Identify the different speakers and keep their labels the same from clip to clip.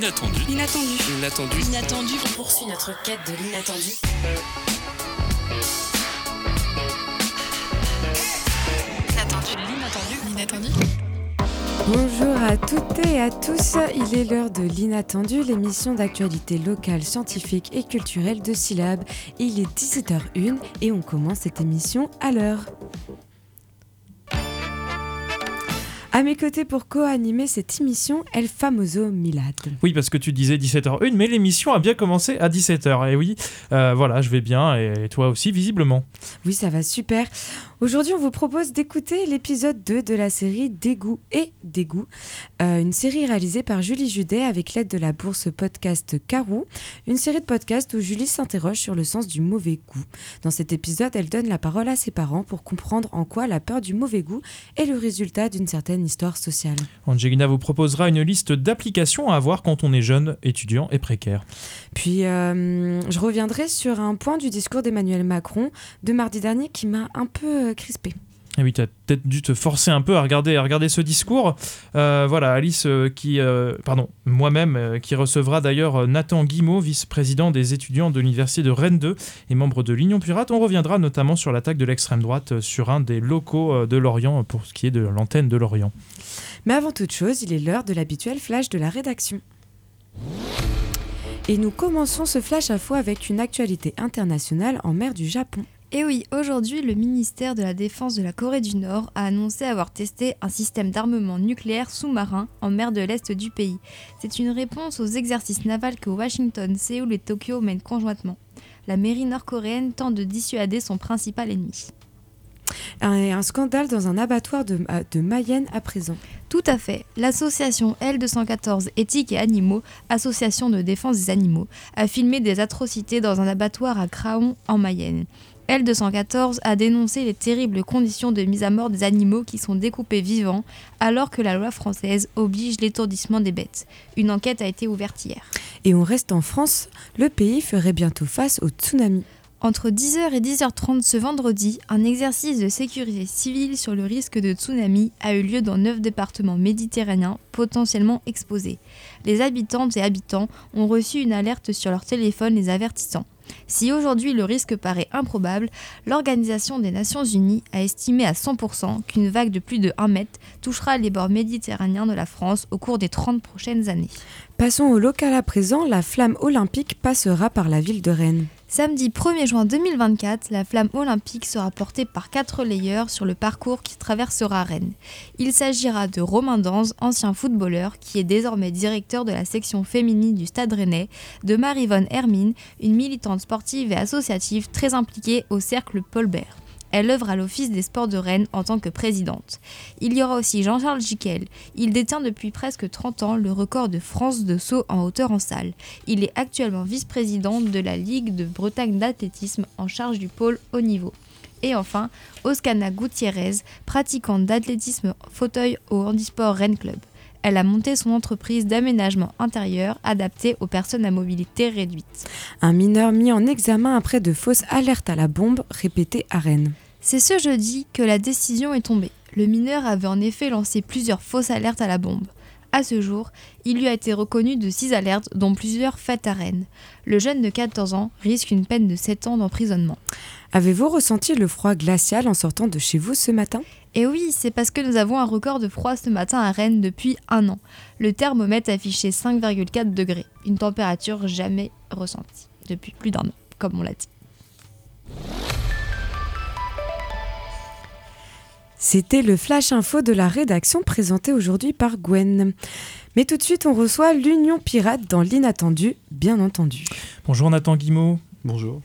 Speaker 1: L'inattendu.
Speaker 2: L'inattendu.
Speaker 1: L'inattendu.
Speaker 2: L'inattendu.
Speaker 3: On poursuit notre quête de l'inattendu.
Speaker 2: L'inattendu. L'inattendu.
Speaker 4: Bonjour à toutes et à tous, il est l'heure de l'inattendu, l'émission d'actualité locale, scientifique et culturelle de Syllab. Il est 17h01 et on commence cette émission à l'heure. À mes côtés pour co-animer cette émission, El Famoso Milad.
Speaker 5: Oui, parce que tu disais 17h01, mais l'émission a bien commencé à 17h. Et oui, euh, voilà, je vais bien, et toi aussi, visiblement.
Speaker 4: Oui, ça va super. Aujourd'hui, on vous propose d'écouter l'épisode 2 de la série Dégoût et Dégoût, euh, une série réalisée par Julie Judet avec l'aide de la bourse podcast Carou, une série de podcasts où Julie s'interroge sur le sens du mauvais goût. Dans cet épisode, elle donne la parole à ses parents pour comprendre en quoi la peur du mauvais goût est le résultat d'une certaine histoire sociale.
Speaker 5: Angelina vous proposera une liste d'applications à avoir quand on est jeune, étudiant et précaire.
Speaker 4: Puis, euh, je reviendrai sur un point du discours d'Emmanuel Macron de mardi dernier qui m'a un peu crispé.
Speaker 5: Et oui, tu as peut-être dû te forcer un peu à regarder, à regarder ce discours. Euh, voilà, Alice euh, qui, euh, pardon, moi-même, euh, qui recevra d'ailleurs euh, Nathan Guimau, vice-président des étudiants de l'université de Rennes 2 et membre de l'Union Pirate. On reviendra notamment sur l'attaque de l'extrême droite euh, sur un des locaux euh, de Lorient pour ce qui est de l'antenne de Lorient.
Speaker 4: Mais avant toute chose, il est l'heure de l'habituel flash de la rédaction. Et nous commençons ce flash à fois avec une actualité internationale en mer du Japon.
Speaker 6: Et oui, aujourd'hui, le ministère de la Défense de la Corée du Nord a annoncé avoir testé un système d'armement nucléaire sous-marin en mer de l'Est du pays. C'est une réponse aux exercices navals que Washington, Séoul et Tokyo mènent conjointement. La mairie nord-coréenne tente de dissuader son principal ennemi.
Speaker 4: Un, un scandale dans un abattoir de, euh, de Mayenne à présent.
Speaker 6: Tout à fait. L'association L214 Éthique et Animaux, association de défense des animaux, a filmé des atrocités dans un abattoir à Craon en Mayenne. L214 a dénoncé les terribles conditions de mise à mort des animaux qui sont découpés vivants alors que la loi française oblige l'étourdissement des bêtes. Une enquête a été ouverte hier.
Speaker 4: Et on reste en France, le pays ferait bientôt face au tsunami.
Speaker 6: Entre 10h et 10h30 ce vendredi, un exercice de sécurité civile sur le risque de tsunami a eu lieu dans neuf départements méditerranéens potentiellement exposés. Les habitantes et habitants ont reçu une alerte sur leur téléphone les avertissant. Si aujourd'hui le risque paraît improbable, l'Organisation des Nations Unies a estimé à 100% qu'une vague de plus de 1 mètre touchera les bords méditerranéens de la France au cours des 30 prochaines années.
Speaker 4: Passons au local à présent, la flamme olympique passera par la ville de Rennes.
Speaker 6: Samedi 1er juin 2024, la flamme olympique sera portée par quatre layeurs sur le parcours qui traversera Rennes. Il s'agira de Romain Danz, ancien footballeur, qui est désormais directeur de la section féminine du Stade Rennais, de Marie-Vonne Hermine, une militante sportive et associative très impliquée au cercle Paul Bert. Elle œuvre à l'Office des sports de Rennes en tant que présidente. Il y aura aussi Jean-Charles Jiquel. Il détient depuis presque 30 ans le record de France de saut en hauteur en salle. Il est actuellement vice-président de la Ligue de Bretagne d'athlétisme en charge du pôle haut niveau. Et enfin, Oscana Gutiérrez, pratiquante d'athlétisme fauteuil au Handisport Rennes Club. Elle a monté son entreprise d'aménagement intérieur adaptée aux personnes à mobilité réduite.
Speaker 4: Un mineur mis en examen après de fausses alertes à la bombe répétées à Rennes.
Speaker 6: C'est ce jeudi que la décision est tombée. Le mineur avait en effet lancé plusieurs fausses alertes à la bombe. À ce jour, il lui a été reconnu de 6 alertes, dont plusieurs faites à Rennes. Le jeune de 14 ans risque une peine de 7 ans d'emprisonnement.
Speaker 4: Avez-vous ressenti le froid glacial en sortant de chez vous ce matin?
Speaker 6: Et oui, c'est parce que nous avons un record de froid ce matin à Rennes depuis un an. Le thermomètre affichait 5,4 degrés, une température jamais ressentie depuis plus d'un an, comme on l'a dit.
Speaker 4: C'était le flash info de la rédaction présenté aujourd'hui par Gwen. Mais tout de suite, on reçoit l'Union Pirate dans l'inattendu, bien entendu.
Speaker 5: Bonjour Nathan Guimau.
Speaker 7: Bonjour.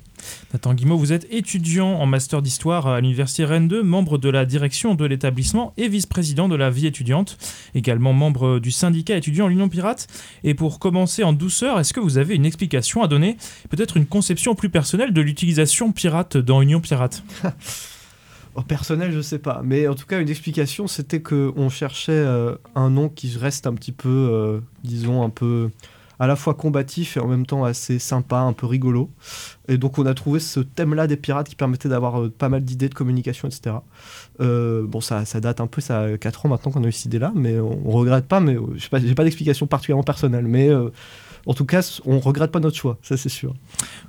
Speaker 5: Nathan Guimau, vous êtes étudiant en master d'histoire à l'université Rennes 2, membre de la direction de l'établissement et vice-président de la vie étudiante, également membre du syndicat étudiant l'Union Pirate. Et pour commencer en douceur, est-ce que vous avez une explication à donner, peut-être une conception plus personnelle de l'utilisation pirate dans Union Pirate?
Speaker 7: Personnel, je sais pas. Mais en tout cas, une explication, c'était qu'on cherchait euh, un nom qui reste un petit peu, euh, disons, un peu, à la fois combatif et en même temps assez sympa, un peu rigolo. Et donc on a trouvé ce thème-là des pirates qui permettait d'avoir euh, pas mal d'idées de communication, etc. Bon, ça, ça date un peu, ça a 4 ans maintenant qu'on a eu cette idée-là, mais on, on regrette pas, mais je sais pas, j'ai pas d'explication particulièrement personnelle, mais en tout cas, on regrette pas notre choix, ça c'est sûr.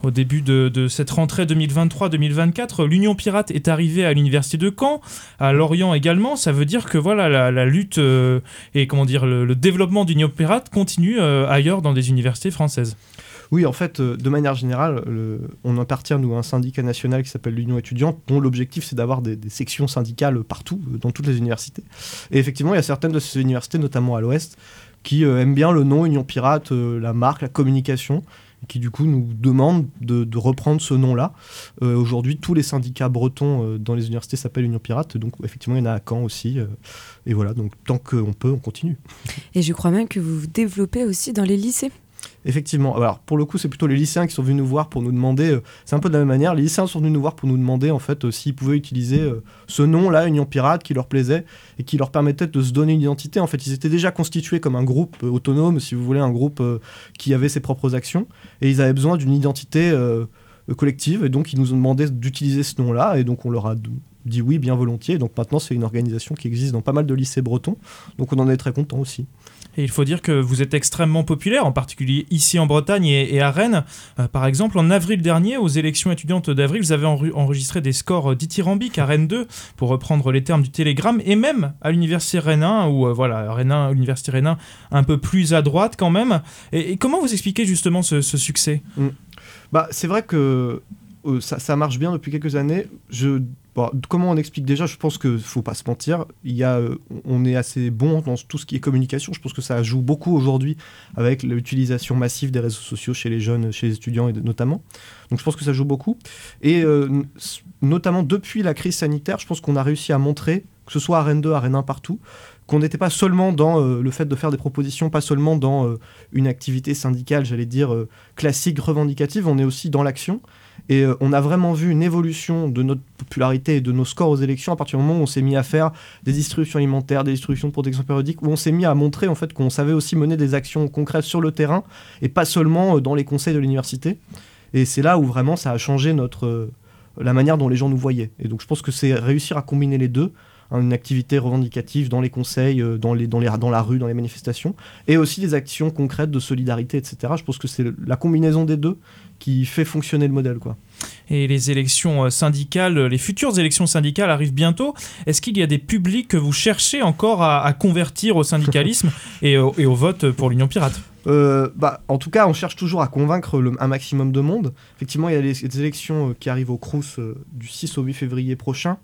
Speaker 5: Au début de, de cette rentrée 2023-2024, l'Union Pirate est arrivée à l'université de Caen, à Lorient également. Ça veut dire que voilà, la, la lutte euh, et comment dire, le, le développement d'Union Pirate continue euh, ailleurs dans des universités françaises.
Speaker 7: Oui, en fait, euh, de manière générale, le- on appartient, nous, à un syndicat national qui s'appelle l'Union étudiante, dont l'objectif, c'est d'avoir des, des sections syndicales partout, dans toutes les universités. Et effectivement, il y a certaines de ces universités, notamment à l'Ouest, qui euh, aiment bien le nom Union Pirate, euh, la marque, la communication, qui, du coup, nous demandent de, de reprendre ce nom-là. Euh, Aujourd'hui, tous les syndicats bretons dans les universités s'appellent Union Pirate, donc effectivement, il y en a à Caen aussi. et voilà, donc tant qu'on peut, on continue.
Speaker 4: Et je crois même que vous vous développez aussi dans les lycées.
Speaker 7: Effectivement. Alors pour le coup, c'est plutôt les lycéens qui sont venus nous voir pour nous demander. euh, c'est un peu de la même manière. Les lycéens sont venus nous voir pour nous demander en fait euh, s'ils pouvaient utiliser euh, ce nom-là, Union Pirate, qui leur plaisait et qui leur permettait de se donner une identité. En fait, ils étaient déjà constitués comme un groupe autonome, si vous voulez, un groupe qui avait ses propres actions et ils avaient besoin d'une identité collective et donc ils nous ont demandé d'utiliser ce nom-là et donc on leur a dit oui bien volontiers. Donc maintenant, c'est une organisation qui existe dans pas mal de lycées bretons. Donc on en est très content aussi.
Speaker 5: Et il faut dire que vous êtes extrêmement populaire, en particulier ici en Bretagne et, à Rennes. Euh, par exemple, en avril dernier, aux élections étudiantes d'avril, vous avez enregistré des scores dithyrambiques à Rennes 2, pour reprendre les termes du Télégramme, et même à l'université Rennes 1, où euh, voilà, Rennes 1, l'université Rennes 1, un peu plus à droite quand même. Et, comment vous expliquez justement ce, succès?
Speaker 7: Bah, c'est vrai que euh, ça, ça marche bien depuis quelques années. Je, comment on explique déjà Je pense qu'il faut pas se mentir. Il y a, euh, on est assez bon dans tout ce qui est communication. Je pense que ça joue beaucoup aujourd'hui avec l'utilisation massive des réseaux sociaux chez les jeunes, chez les étudiants et notamment. Donc je pense que ça joue beaucoup. Et euh, notamment depuis la crise sanitaire, je pense qu'on a réussi à montrer, que ce soit à Rennes 2, à Rennes 1, partout, qu'on n'était pas seulement dans euh, le fait de faire des propositions, pas seulement dans une activité syndicale, j'allais dire, classique, revendicative, on est aussi dans l'action. Et euh, on a vraiment vu une évolution de notre popularité et de nos scores aux élections à partir du moment où on s'est mis à faire des distributions alimentaires, des distributions de protection périodique, où on s'est mis à montrer en fait qu'on savait aussi mener des actions concrètes sur le terrain et pas seulement euh, dans les conseils de l'université. Et c'est là où vraiment ça a changé notre euh, la manière dont les gens nous voyaient. Et donc je pense que c'est réussir à combiner les deux, une activité revendicative dans les conseils, euh, dans, les, dans, les, dans la rue, dans les manifestations, et aussi des actions concrètes de solidarité, etc. Je pense que c'est la combinaison des deux qui fait fonctionner le modèle. Quoi.
Speaker 5: Et les élections euh, syndicales, les futures élections syndicales arrivent bientôt. Est-ce qu'il y a des publics que vous cherchez encore à, à convertir au syndicalisme et, au- et au vote pour l'Union Pirate?
Speaker 7: Euh, bah, en tout cas, on cherche toujours à convaincre le- un maximum de monde. Effectivement, il y a les, les élections qui arrivent au Crous euh, du 6 au 8 février prochain.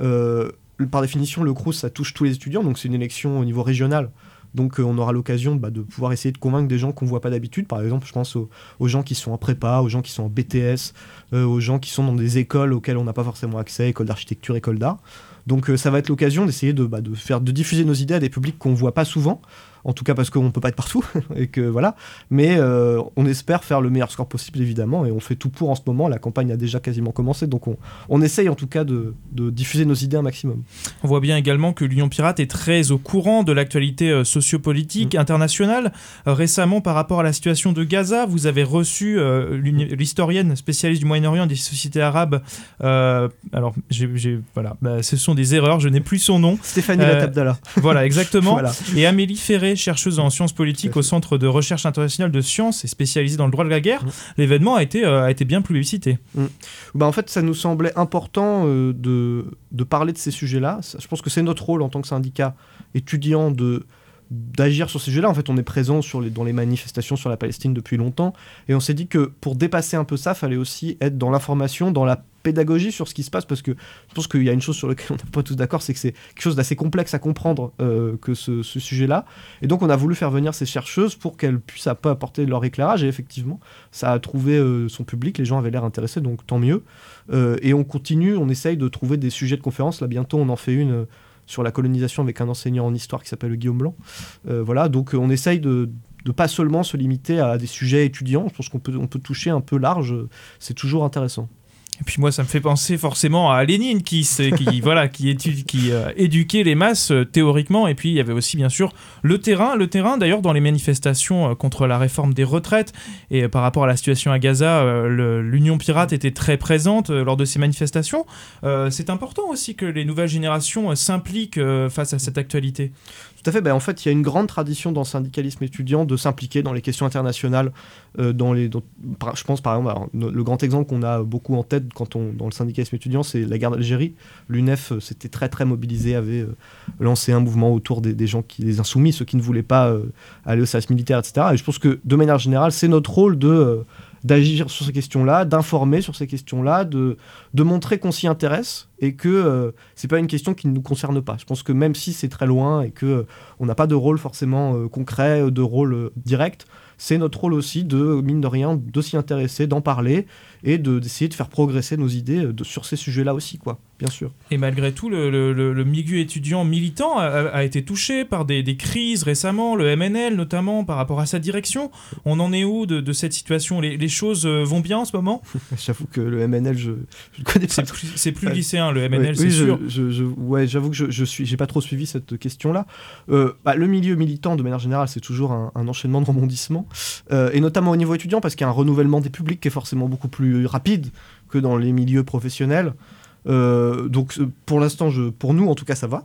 Speaker 7: Euh, par définition, le Crous, ça touche tous les étudiants, donc c'est une élection au niveau régional. Donc euh, on aura l'occasion bah, de pouvoir essayer de convaincre des gens qu'on voit pas d'habitude. Par exemple, je pense aux, gens qui sont en prépa, aux gens qui sont en BTS, euh, aux gens qui sont dans des écoles auxquelles on n'a pas forcément accès, écoles d'architecture, écoles d'art. Donc euh, ça va être l'occasion d'essayer de, bah, de faire de diffuser nos idées à des publics qu'on voit pas souvent, en tout cas parce qu'on peut pas être partout et que voilà. Mais euh, on espère faire le meilleur score possible évidemment et on fait tout pour en ce moment. La campagne a déjà quasiment commencé, donc on, on essaye en tout cas de, de diffuser nos idées un maximum.
Speaker 5: On voit bien également que l'Union Pirate est très au courant de l'actualité euh, sociopolitique internationale. Euh, récemment, par rapport à la situation de Gaza, vous avez reçu euh, l'historienne spécialiste du Moyen-Orient et des sociétés arabes. euh, alors, j'ai, voilà, bah, ce sont des erreurs, je n'ai plus son nom.
Speaker 7: Stéphanie Latabdala.
Speaker 5: Voilà, exactement.
Speaker 7: Voilà.
Speaker 5: Et Amélie Ferré, chercheuse en sciences politiques au. Centre de recherche internationale de sciences et spécialisée dans le droit de la guerre.
Speaker 7: Mm.
Speaker 5: L'événement a été, euh, a été bien publicité.
Speaker 7: Bah, en fait, ça nous semblait important euh, de, de parler de ces sujets-là. Je pense que c'est notre rôle en tant que syndicat étudiant de d'agir sur ces sujets-là. En fait, on est présent dans les manifestations sur la Palestine depuis longtemps. Et on s'est dit que pour dépasser un peu ça, fallait aussi être dans l'information, dans la pédagogie sur ce qui se passe. Parce que je pense qu'il y a une chose sur laquelle on n'est pas tous d'accord, c'est que c'est quelque chose d'assez complexe à comprendre euh, que ce, sujet-là. Et donc, on a voulu faire venir ces chercheuses pour qu'elles puissent un peu apporter leur éclairage. Et effectivement, ça a trouvé euh, son public. Les gens avaient l'air intéressés, donc tant mieux. Euh, et on continue, on essaye de trouver des sujets de conférence. Là, bientôt, on en fait une sur la colonisation avec un enseignant en histoire qui s'appelle Guillaume Blanc. Euh, voilà, donc euh, on essaye de de pas seulement se limiter à des sujets étudiants. Je pense qu'on peut, on peut toucher un peu large. C'est toujours intéressant.
Speaker 5: Et puis moi, ça me fait penser forcément à Lénine qui, voilà, qui euh, éduquait les masses euh, théoriquement. Et puis il y avait aussi bien sûr le terrain. Le terrain, d'ailleurs, dans les manifestations euh, contre la réforme des retraites et par rapport à la situation à Gaza, l'Union pirate était très présente lors de ces manifestations. C'est important aussi que les nouvelles générations s'impliquent face à cette actualité.
Speaker 7: Tout à fait. Ben, en fait, il y a une grande tradition dans le syndicalisme étudiant de s'impliquer dans les questions internationales. Euh, dans les, je pense par exemple, le grand exemple qu'on a beaucoup en tête quand on, dans le syndicalisme étudiant, c'est la guerre d'Algérie. L'UNEF euh, s'était très très mobilisé, avait euh, lancé un mouvement autour des, gens qui, les insoumis, ceux qui ne voulaient pas aller au service militaire, etc. Et je pense que de manière générale, c'est notre rôle de d'agir sur ces questions-là, d'informer sur ces questions-là, de, de montrer qu'on s'y intéresse et que euh, c'est pas une question qui ne nous concerne pas. Je pense que même si c'est très loin et que euh, on n'a pas de rôle forcément euh, concret, de rôle direct, c'est notre rôle aussi de, mine de rien, de s'y intéresser, d'en parler et d'essayer de, faire progresser nos idées sur ces sujets-là aussi, quoi bien sûr.
Speaker 5: Et malgré tout, le, milieu étudiant militant a, été touché par des, crises récemment, le MNL notamment, par rapport à sa direction. On en est où de, cette situation? Les, choses euh, vont bien en ce moment?
Speaker 7: J'avoue que le MNL, je ne connais pas.
Speaker 5: C'est plus, lycéen, le MNL, c'est sûr.
Speaker 7: Je, ouais, j'avoue que je suis, j'ai pas trop suivi cette question-là. Euh, bah, le milieu militant, de manière générale, c'est toujours un, enchaînement de rebondissements, euh, et notamment au niveau étudiant, parce qu'il y a un renouvellement des publics qui est forcément beaucoup plus rapide que dans les milieux professionnels. Euh, donc euh, pour l'instant, pour nous en tout cas, ça va.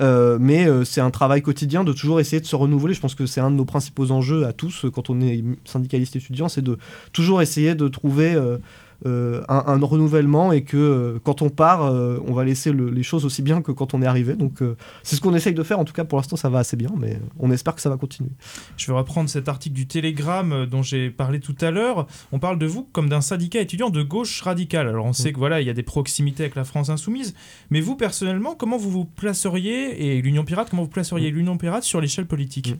Speaker 7: Euh, mais c'est un travail quotidien de toujours essayer de se renouveler. Je pense que c'est un de nos principaux enjeux à tous quand on est syndicaliste étudiant, c'est de toujours essayer de trouver euh, un, renouvellement et que euh, quand on part, euh, on va laisser les choses aussi bien que quand on est arrivé. Donc c'est ce qu'on essaye de faire. En tout cas, pour l'instant, ça va assez bien, mais on espère que ça va continuer.
Speaker 5: Je vais reprendre cet article du Télégramme dont j'ai parlé tout à l'heure. On parle de vous comme d'un syndicat étudiant de gauche radicale. Alors on sait mm. que voilà, il y a des proximités avec la France insoumise, mais vous personnellement, comment vous vous placeriez et l'Union pirate, comment vous placeriez mm. l'Union pirate sur l'échelle politique? Mm.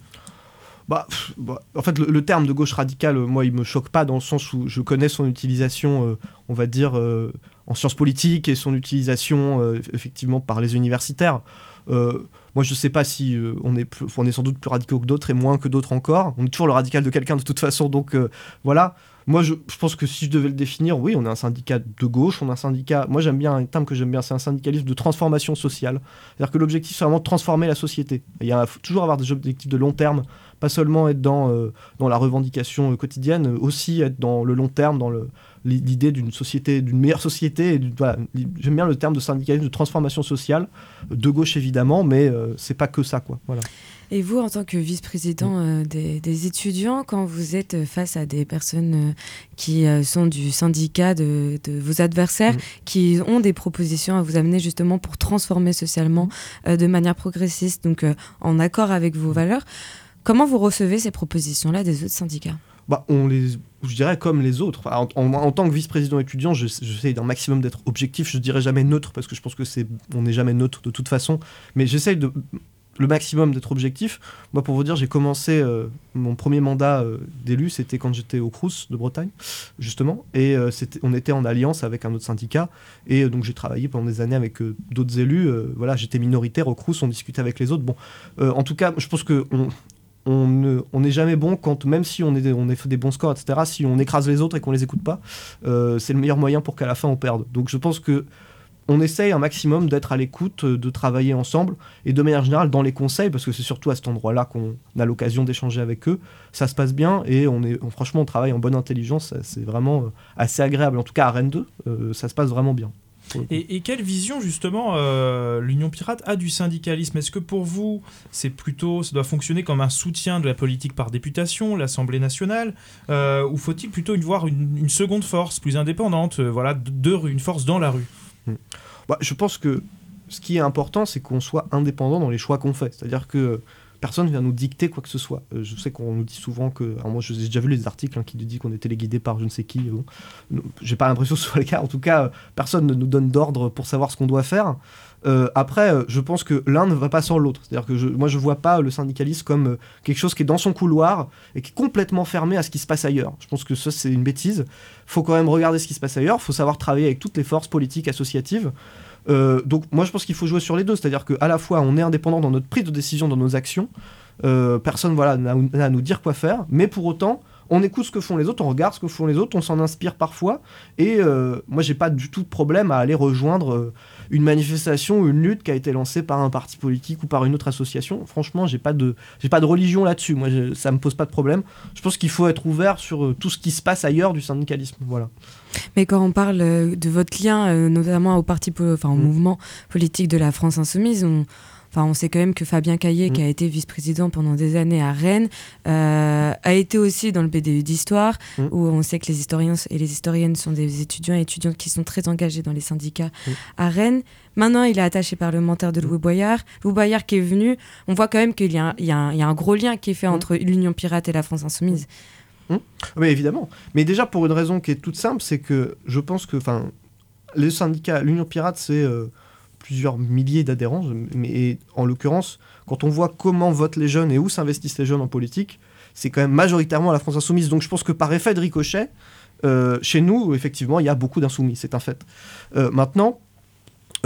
Speaker 7: Bah, bah, en fait, le, terme de gauche radicale, euh, moi, il me choque pas dans le sens où je connais son utilisation, euh, on va dire, euh, en sciences politiques et son utilisation, effectivement, par les universitaires. moi, je sais pas si on, est on est sans doute plus radicaux que d'autres et moins que d'autres encore. On est toujours le radical de quelqu'un de toute façon, donc voilà. Moi, je, pense que si je devais le définir, oui, on est un syndicat de gauche, on a un syndicat. Moi, j'aime bien un terme que j'aime bien, c'est un syndicalisme de transformation sociale. C'est-à-dire que l'objectif, c'est vraiment de transformer la société. Il y a faut toujours avoir des objectifs de long terme, pas seulement être dans, euh, dans la revendication euh, quotidienne, aussi être dans le long terme, dans l'idée d'une société, d'une meilleure société. J'aime bien le terme de syndicalisme de transformation sociale, de gauche évidemment, mais euh, c'est pas que ça, quoi. Voilà.
Speaker 4: Et vous, en tant que vice-président des, étudiants, quand vous êtes face à des personnes qui sont du syndicat de, vos adversaires, qui ont des propositions à vous amener justement pour transformer socialement de manière progressiste, donc en accord avec vos valeurs, Comment vous recevez ces propositions-là des autres syndicats?
Speaker 7: Bah, je dirais comme les autres. En, tant que vice-président étudiant, j'essaie d'un maximum d'être objectif. Je dirais jamais neutre parce que je pense que on n'est jamais neutre de toute façon. Mais j'essaie de le maximum d'être objectif. Moi, pour vous dire, j'ai commencé euh, mon premier mandat euh, d'élu, c'était quand j'étais au Crous de Bretagne, justement, et euh, on était en alliance avec un autre syndicat, et donc j'ai travaillé pendant des années avec d'autres élus. voilà, j'étais minoritaire au Crous, on discutait avec les autres. En tout cas, je pense que on, n'est jamais bon quand, même si on, est, fait des bons scores, etc., si on écrase les autres et qu'on les écoute pas, euh, c'est le meilleur moyen pour qu'à la fin on perde. Donc je pense que on essaye un maximum d'être à l'écoute, de travailler ensemble, et de manière générale dans les conseils, parce que c'est surtout à cet endroit-là qu'on a l'occasion d'échanger avec eux, ça se passe bien, et on est, franchement on travaille en bonne intelligence, c'est vraiment euh, assez agréable. En tout cas à Rennes 2, euh, ça se passe vraiment bien.
Speaker 5: Et, quelle vision justement euh, l'Union pirate a du syndicalisme? Est-ce que pour vous, c'est plutôt, ça doit fonctionner comme un soutien de la politique par députation, l'Assemblée nationale, euh, ou faut-il plutôt voir une, seconde force plus indépendante, euh, voilà, de, une force dans la rue?
Speaker 7: Hmm. bah, Je pense que ce qui est important, c'est qu'on soit indépendant dans les choix qu'on fait. C'est-à-dire que personne vient nous dicter quoi que ce soit. Euh, je sais qu'on nous dit souvent que. Alors moi, j'ai déjà vu les articles hein, qui nous disent qu'on est téléguidé par je ne sais qui. Bon. J'ai pas l'impression que ce soit le cas. En tout cas, personne ne nous donne d'ordre pour savoir ce qu'on doit faire. Euh, après, euh, je pense que l'un ne va pas sans l'autre. C'est-à-dire que je, moi, je vois pas le syndicalisme comme quelque chose qui est dans son couloir et qui est complètement fermé à ce qui se passe ailleurs. Je pense que ça, c'est une bêtise. faut quand même regarder ce qui se passe ailleurs. faut savoir travailler avec toutes les forces politiques associatives. Euh, donc moi je pense qu'il faut jouer sur les deux, c'est-à-dire qu'à la fois on est indépendant dans notre prise de décision, dans nos actions, euh, personne voilà n'a à nous dire quoi faire, mais pour autant on écoute ce que font les autres, on regarde ce que font les autres, on s'en inspire parfois. Et euh, moi, j'ai pas du tout de problème à aller rejoindre une manifestation ou une lutte qui a été lancée par un parti politique ou par une autre association. Franchement, j'ai pas de, j'ai pas de religion là-dessus. Moi, je- ça me pose pas de problème. Je pense qu'il faut être ouvert sur euh, tout ce qui se passe ailleurs du syndicalisme. Voilà.
Speaker 4: Mais quand on parle euh, de votre lien, euh, notamment au parti, enfin au
Speaker 7: Mm.
Speaker 4: mouvement politique de la France insoumise, on, enfin on sait quand même que Fabien Caillé,
Speaker 7: Mm.
Speaker 4: qui a été vice-président pendant des années à Rennes, euh, a été aussi dans le BDU d'histoire,
Speaker 7: Mm.
Speaker 4: où on sait que les historiens et les historiennes sont des étudiants et étudiantes qui sont très engagés dans les syndicats
Speaker 7: Mm.
Speaker 4: à Rennes. Maintenant, il est attaché parlementaire de Louis Boyard. Louis Boyard qui est venu, on voit quand même qu'il y, a un- y y a gros lien qui est fait
Speaker 7: Mm.
Speaker 4: entre l'Union pirate et la France insoumise.
Speaker 7: Oui, évidemment. Mais déjà pour une raison qui est toute simple, c'est que je pense que, enfin, les syndicats, l'Union Pirate, c'est euh, plusieurs milliers d'adhérents. Mais en l'occurrence, quand on voit comment votent les jeunes et où s'investissent les jeunes en politique, c'est quand même majoritairement la France insoumise. Donc je pense que par effet de ricochet, euh, chez nous, effectivement, il y a beaucoup d'insoumis, c'est un fait. Euh, maintenant,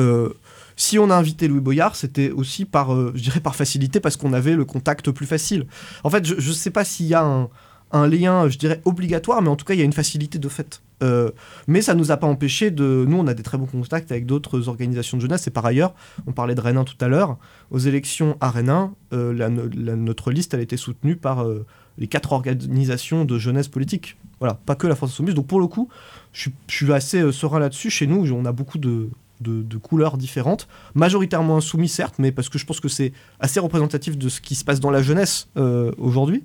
Speaker 7: euh, si on a invité Louis Boyard, c'était aussi par, je dirais par facilité, parce qu'on avait le contact plus facile. En fait, je ne sais pas s'il y a un, un lien, je dirais, obligatoire, mais en tout cas, il y a une facilité de fait. Euh, mais ça nous a pas empêché de. Nous, on a des très bons contacts avec d'autres organisations de jeunesse. Et par ailleurs, on parlait de Rennes 1 tout à l'heure. Aux élections à Rennes 1, euh, la- notre liste, elle été soutenue par euh, les quatre organisations de jeunesse politique. Voilà, pas que la France Insoumise. Donc pour le coup, je suis- assez serein là-dessus. Chez nous, on a beaucoup de, de- couleurs différentes. Majoritairement insoumis, certes, mais parce que je pense que c'est assez représentatif de ce qui se passe dans la jeunesse euh, aujourd'hui.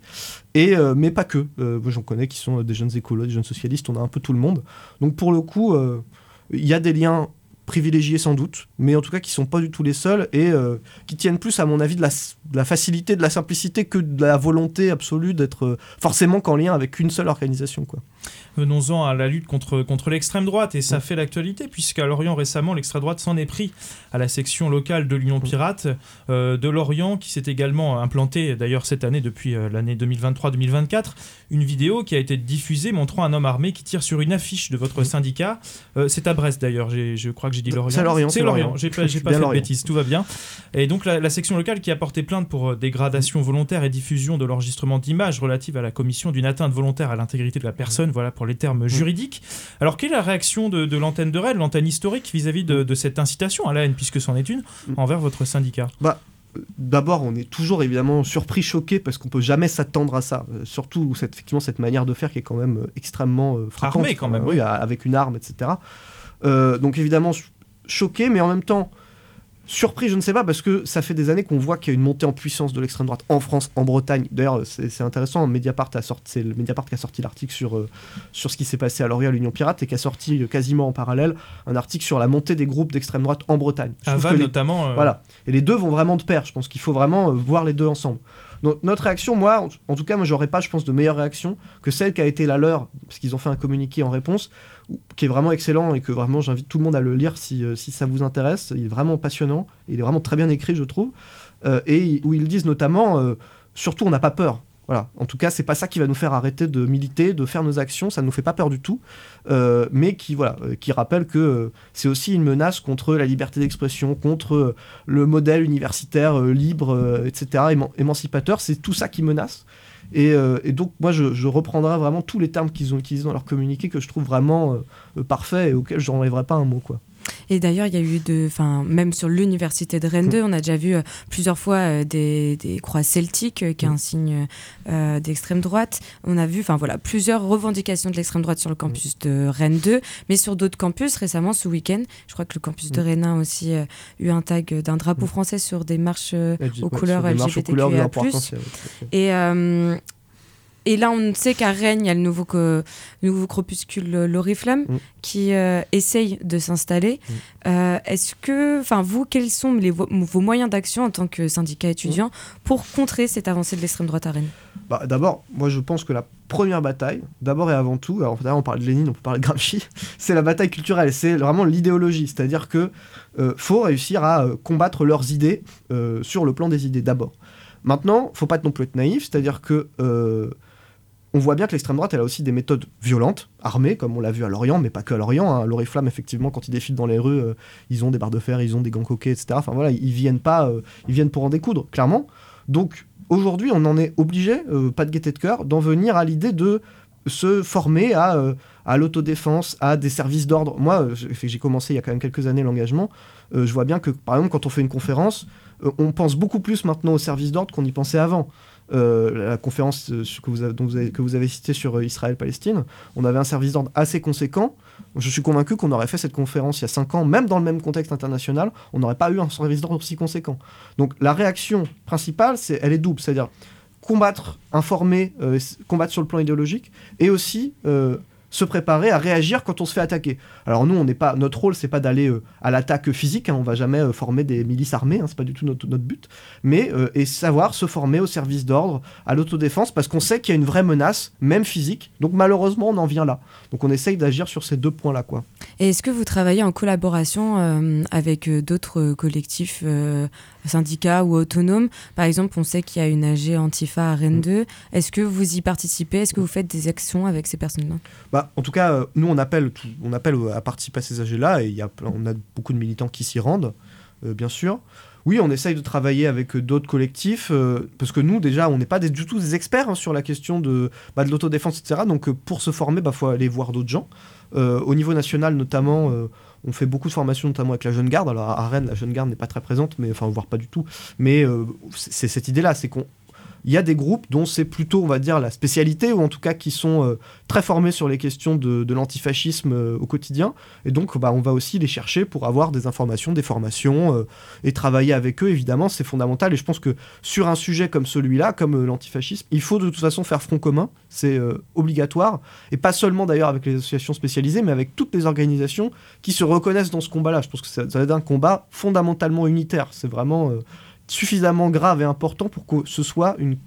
Speaker 7: Et, euh, mais pas que. Euh, j'en connais qui sont des jeunes écolos, des jeunes socialistes, on a un peu tout le monde. Donc pour le coup, il y a des liens privilégiés sans doute, mais en tout cas qui sont pas du tout les seuls et qui tiennent plus à mon avis de la, de la facilité, de la simplicité que de la volonté absolue d'être forcément qu'en lien avec une seule organisation. Quoi.
Speaker 5: Venons-en à la lutte contre, contre l'extrême droite, et ça fait l'actualité, puisqu'à Lorient récemment, l'extrême droite s'en est pris à la section locale de l'Union. Pirate euh, de Lorient, qui s'est également implanté d'ailleurs cette année, depuis euh, l'année 2023-2024, une vidéo qui a été diffusée montrant un homme armé qui tire sur une affiche de votre syndicat. Euh, c'est à Brest d'ailleurs, je crois que j'ai dit Lorient.
Speaker 7: C'est Lorient,
Speaker 5: C'est Lorient,
Speaker 7: Lorient.
Speaker 5: j'ai pas, fait de bêtises, tout va bien. Et donc la, la section locale qui a porté plainte pour dégradation volontaire et diffusion de l'enregistrement d'images relative à la commission d'une atteinte volontaire à l'intégrité de la personne, voilà pour les termes juridiques. Alors quelle est la réaction de, de l'antenne de Rennes, l'antenne historique, vis-à-vis de, de cette incitation à la haine, puisque c'en est une, envers votre syndicat?
Speaker 7: D'abord, on est toujours évidemment surpris, choqué, parce qu'on peut jamais s'attendre à ça. Euh, surtout cette, effectivement cette manière de faire qui est quand même euh, extrêmement euh, frappante.
Speaker 5: Armée, quand même,
Speaker 7: Euh,
Speaker 5: oui.
Speaker 7: avec une arme, etc. Donc évidemment ch- choqué, mais en même temps surpris, je ne sais pas, parce que ça fait des années qu'on voit qu'il y a une montée en puissance de l'extrême droite en France, en Bretagne. D'ailleurs, c'est intéressant, Mediapart a sorti, c'est le Mediapart qui a sorti l'article sur, euh, sur ce qui s'est passé à Lorient à l'Union Pirate et qui a sorti euh, quasiment en parallèle un article sur la montée des groupes d'extrême droite en Bretagne. Je
Speaker 5: À
Speaker 7: trouve
Speaker 5: Vannes
Speaker 7: que les-
Speaker 5: notamment. euh,
Speaker 7: voilà. Et les deux vont vraiment de pair. Je pense qu'il faut vraiment voir les deux ensemble. Donc, notre réaction, moi, en, tout cas, moi, j'aurais pas, je pense, de meilleure réaction que celle qui a été la leur, parce qu'ils ont fait un communiqué en réponse, qui est vraiment excellent et que vraiment j'invite tout le monde à le lire si, euh, si ça vous intéresse. Il est vraiment passionnant. Il est vraiment très bien écrit, je trouve. Euh, et où ils disent notamment, euh, surtout, on n'a pas peur. Voilà. En tout cas, c'est pas ça qui va nous faire arrêter de militer, de faire nos actions. Ça ne nous fait pas peur du tout. Mais qui, voilà, qui rappelle que c'est aussi une menace contre la liberté d'expression, contre le modèle universitaire libre, etc., éman- émancipateur. C'est tout ça qui menace. Et, euh, et donc, moi, je, reprendrai vraiment tous les termes qu'ils ont utilisés dans leur communiqué que je trouve vraiment euh, euh, parfaits et auxquels je n'enlèverai pas un mot. Quoi.
Speaker 4: Et d'ailleurs, il y a eu de, enfin, même sur l'université de Rennes 2, on a déjà vu euh, plusieurs fois euh, des, des croix celtiques, euh, qui est un signe d'extrême droite. On a vu, enfin voilà, plusieurs revendications de l'extrême droite sur le campus de Rennes 2, mais sur d'autres campus récemment ce week-end. Je crois que le campus de Rennes 1 a aussi eu un tag d'un drapeau français sur des marches aux couleurs LGBTQIA+. Et, et là, on sait qu'à Rennes, il y a le nouveau, co- nouveau crépuscule euh, L'Oriflamme
Speaker 7: Mm.
Speaker 4: qui euh, essaye de s'installer.
Speaker 7: Mm.
Speaker 4: Euh, Est-ce que, enfin, vous, quels sont les, vos moyens d'action en tant que syndicat étudiant
Speaker 7: Mm.
Speaker 4: pour contrer cette avancée de l'extrême droite à Rennes
Speaker 7: Bah, d'abord, moi je pense que la première bataille, d'abord et avant tout, alors on parle de Lénine, on peut parler de Gramsci, c'est la bataille culturelle, c'est vraiment l'idéologie, c'est-à-dire que euh, faut réussir à combattre leurs idées sur le plan des idées d'abord. Maintenant, faut pas non plus être naïf, c'est-à-dire que on voit bien que l'extrême droite, elle a aussi des méthodes violentes, armées, comme on l'a vu à Lorient, mais pas que à Lorient. Hein. L'Oriflamme, effectivement, quand ils défilent dans les rues, euh, ils ont des barres de fer, ils ont des gants coquets, etc. Enfin voilà, ils viennent pas, euh, ils viennent pour en découdre, clairement. Donc, aujourd'hui, on en est obligé, euh, pas de gaieté de cœur, d'en venir à l'idée de se former à, à l'autodéfense, à des services d'ordre. Moi, j'ai commencé il y a quand même quelques années l'engagement. je vois bien que, par exemple, quand on fait une conférence, on pense beaucoup plus maintenant aux services d'ordre qu'on y pensait avant. Euh, la conférence euh, que, vous avez, citée sur euh, Israël-Palestine, on avait un service d'ordre assez conséquent. Je suis convaincu qu'on aurait fait cette conférence il y a 5 ans, même dans le même contexte international, on n'aurait pas eu un service d'ordre aussi conséquent. Donc la réaction principale, elle est double, c'est-à-dire combattre, informer, combattre sur le plan idéologique, et aussi se préparer à réagir quand on se fait attaquer. Alors nous, on n'est pas, notre rôle, c'est pas d'aller euh, à l'attaque physique, hein, on va jamais euh, former des milices armées, hein, c'est pas du tout notre, notre but, mais euh, et savoir se former au service d'ordre, à l'autodéfense, parce qu'on sait qu'il y a une vraie menace, même physique. Donc malheureusement, on en vient là. Donc on essaye d'agir sur ces deux points-là, quoi.
Speaker 4: Et est-ce que vous travaillez en collaboration avec d'autres collectifs, syndicats ou autonomes? Par exemple, on sait qu'il y a une AG Antifa à Rennes
Speaker 7: Mm.
Speaker 4: 2. Est-ce que vous y participez? Est-ce que vous faites des actions avec ces personnes-là?
Speaker 7: Bah, en tout cas, euh, nous, on appelle, on appelle euh, à participer à ces AG-là, et y a, on a beaucoup de militants qui s'y rendent, euh, bien sûr. Oui, on essaye de travailler avec d'autres collectifs, parce que nous, déjà, on n'est pas du tout des experts hein, sur la question de, bah, de l'autodéfense, etc. Donc, pour se former, il bah, faut aller voir d'autres gens. Au niveau national, notamment, on fait beaucoup de formations, notamment avec la jeune garde. Alors, à Rennes, la jeune garde n'est pas très présente, mais enfin, voire pas du tout. Mais c'est cette idée-là, c'est qu'on il y a des groupes dont c'est plutôt, on va dire, la spécialité, ou en tout cas qui sont euh, très formés sur les questions de, l'antifascisme euh, au quotidien. Et donc, bah, on va aussi les chercher pour avoir des informations, des formations, euh, et travailler avec eux, évidemment, c'est fondamental. Et je pense que sur un sujet comme celui-là, comme l'antifascisme, il faut de toute façon faire front commun, c'est obligatoire. Et pas seulement d'ailleurs avec les associations spécialisées, mais avec toutes les organisations qui se reconnaissent dans ce combat-là. Je pense que ça, va être un combat fondamentalement unitaire. C'est vraiment suffisamment grave et important pour que ce soit une-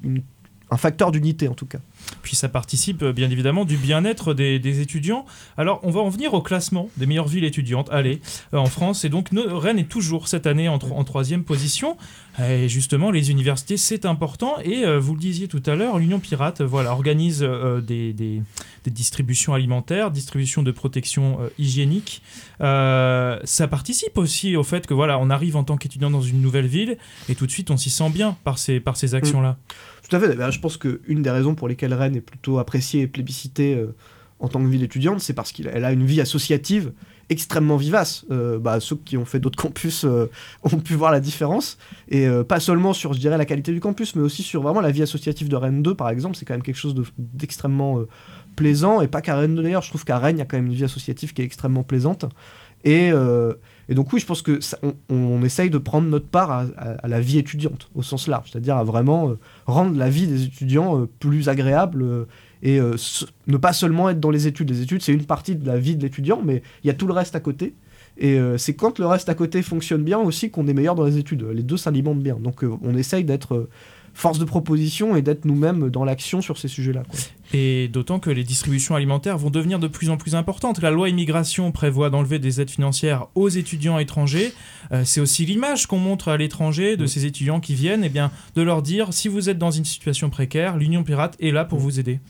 Speaker 7: un facteur d'unité en tout cas.
Speaker 5: Puis ça participe euh, bien évidemment du bien-être des, des étudiants. Alors on va en venir au classement des meilleures villes étudiantes, allez, euh, en France. Et donc Rennes est toujours cette année en, tro- en troisième position. Et justement, les universités, c'est important. Et euh, vous le disiez tout à l'heure, l'Union Pirate voilà, organise euh, des, des- des distributions alimentaires, distributions de protection hygiénique. Ça participe aussi au fait que voilà, on arrive en tant qu'étudiant dans une nouvelle ville et tout de suite on s'y sent bien par ces, par ces actions-là.
Speaker 7: Tout à fait. Je pense qu'une des raisons pour lesquelles Rennes est plutôt appréciée et plébiscitée euh, en tant que ville étudiante, c'est parce qu'elle a une vie associative extrêmement vivace. Euh, bah, ceux qui ont fait d'autres campus euh, ont pu voir la différence. Et pas seulement sur, je dirais, la qualité du campus, mais aussi sur vraiment la vie associative de Rennes 2, par exemple. C'est quand même quelque chose de- d'extrêmement plaisant. Et pas qu'à Rennes 2 d'ailleurs. Je trouve qu'à Rennes, il y a quand même une vie associative qui est extrêmement plaisante. Et, et donc oui, je pense que on, essaye de prendre notre part à, la vie étudiante, au sens large. C'est-à-dire à vraiment... euh, rendre la vie des étudiants euh, plus agréable euh, et ne pas seulement être dans les études. Les études, c'est une partie de la vie de l'étudiant, mais il y a tout le reste à côté. Et c'est quand le reste à côté fonctionne bien aussi qu'on est meilleur dans les études. Les deux s'alimentent bien. Donc on essaye d'être force de proposition et d'être nous-mêmes dans l'action sur ces sujets-là.
Speaker 5: Et d'autant que les distributions alimentaires vont devenir de plus en plus importantes. La loi immigration prévoit d'enlever des aides financières aux étudiants étrangers. Euh, c'est aussi l'image qu'on montre à l'étranger de
Speaker 7: Oui.
Speaker 5: ces étudiants qui viennent, et bien, de leur dire si vous êtes dans une situation précaire, l'Union Pirate est là pour vous aider.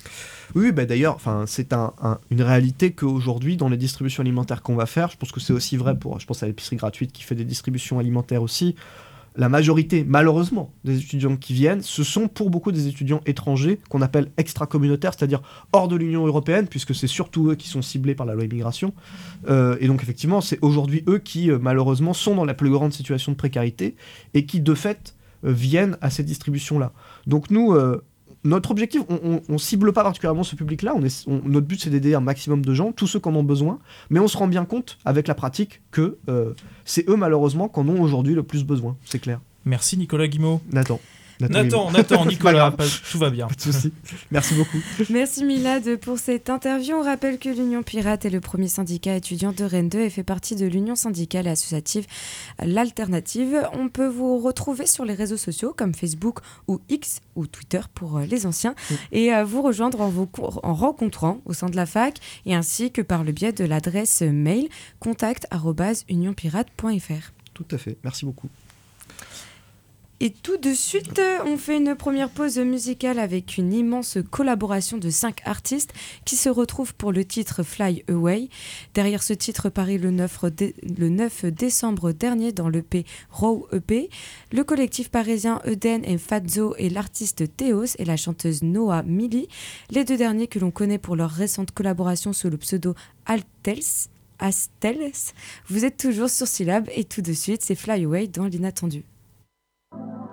Speaker 7: Oui, bah d'ailleurs, c'est un- un- une réalité qu'aujourd'hui, dans les distributions alimentaires qu'on va faire, je pense que c'est aussi vrai pour, je pense à l'épicerie gratuite qui fait des distributions alimentaires aussi. La majorité, malheureusement, des étudiants qui viennent, ce sont pour beaucoup des étudiants étrangers qu'on appelle extra-communautaires, c'est-à-dire hors de l'Union européenne, puisque c'est surtout eux qui sont ciblés par la loi immigration. Euh, et donc, effectivement, c'est aujourd'hui eux qui, euh, malheureusement, sont dans la plus grande situation de précarité et qui, de fait, euh, viennent à ces distributions-là. Donc, nous, euh, notre objectif, on, on cible pas particulièrement ce public-là. On est, on- notre but, c'est d'aider un maximum de gens, tous ceux qui en ont besoin. Mais on se rend bien compte, avec la pratique, que euh, c'est eux, malheureusement, qui en ont aujourd'hui le plus besoin. C'est clair.
Speaker 5: Merci Nicolas Guimau.
Speaker 7: Nathan.
Speaker 5: Nathan,
Speaker 7: Guillaume.
Speaker 5: Nathan, Nicolas, pas- tout va bien.
Speaker 7: Pas de souci. Merci beaucoup.
Speaker 4: Merci Milad pour cette interview. On rappelle que l'Union Pirate est le premier syndicat étudiant de Rennes 2 et fait partie de l'Union syndicale et associative L'Alternative. On peut vous retrouver sur les réseaux sociaux comme Facebook ou X ou Twitter pour euh, les anciens
Speaker 7: Mm.
Speaker 4: et euh, vous rejoindre en vous cour- en rencontrant au sein de la fac et ainsi que par le biais de l'adresse mail contact@unionpirate.fr.
Speaker 7: Tout à fait. Merci beaucoup.
Speaker 8: Et tout de suite, on fait une première pause musicale avec une immense collaboration de cinq artistes qui se retrouvent pour le titre Fly Away. Derrière ce titre paru le 9, le 9 décembre dernier dans l'EP Raw EP, le collectif parisien Eden et Fazzo et l'artiste Théos et la chanteuse Noah Millie, les deux derniers que l'on connaît pour leur récente collaboration sous le pseudo Altels. Astels, vous êtes toujours sur Syllab et tout de suite c'est Fly Away dans l'inattendu. Thank you.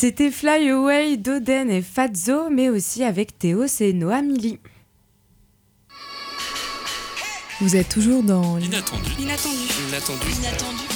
Speaker 8: C'était Fly Away d'Oden et Fazzo, mais aussi avec Théos et Noah Mili.
Speaker 1: Vous êtes toujours dans
Speaker 3: l'inattendu. L'inattendu. L'inattendu. L'inattendu.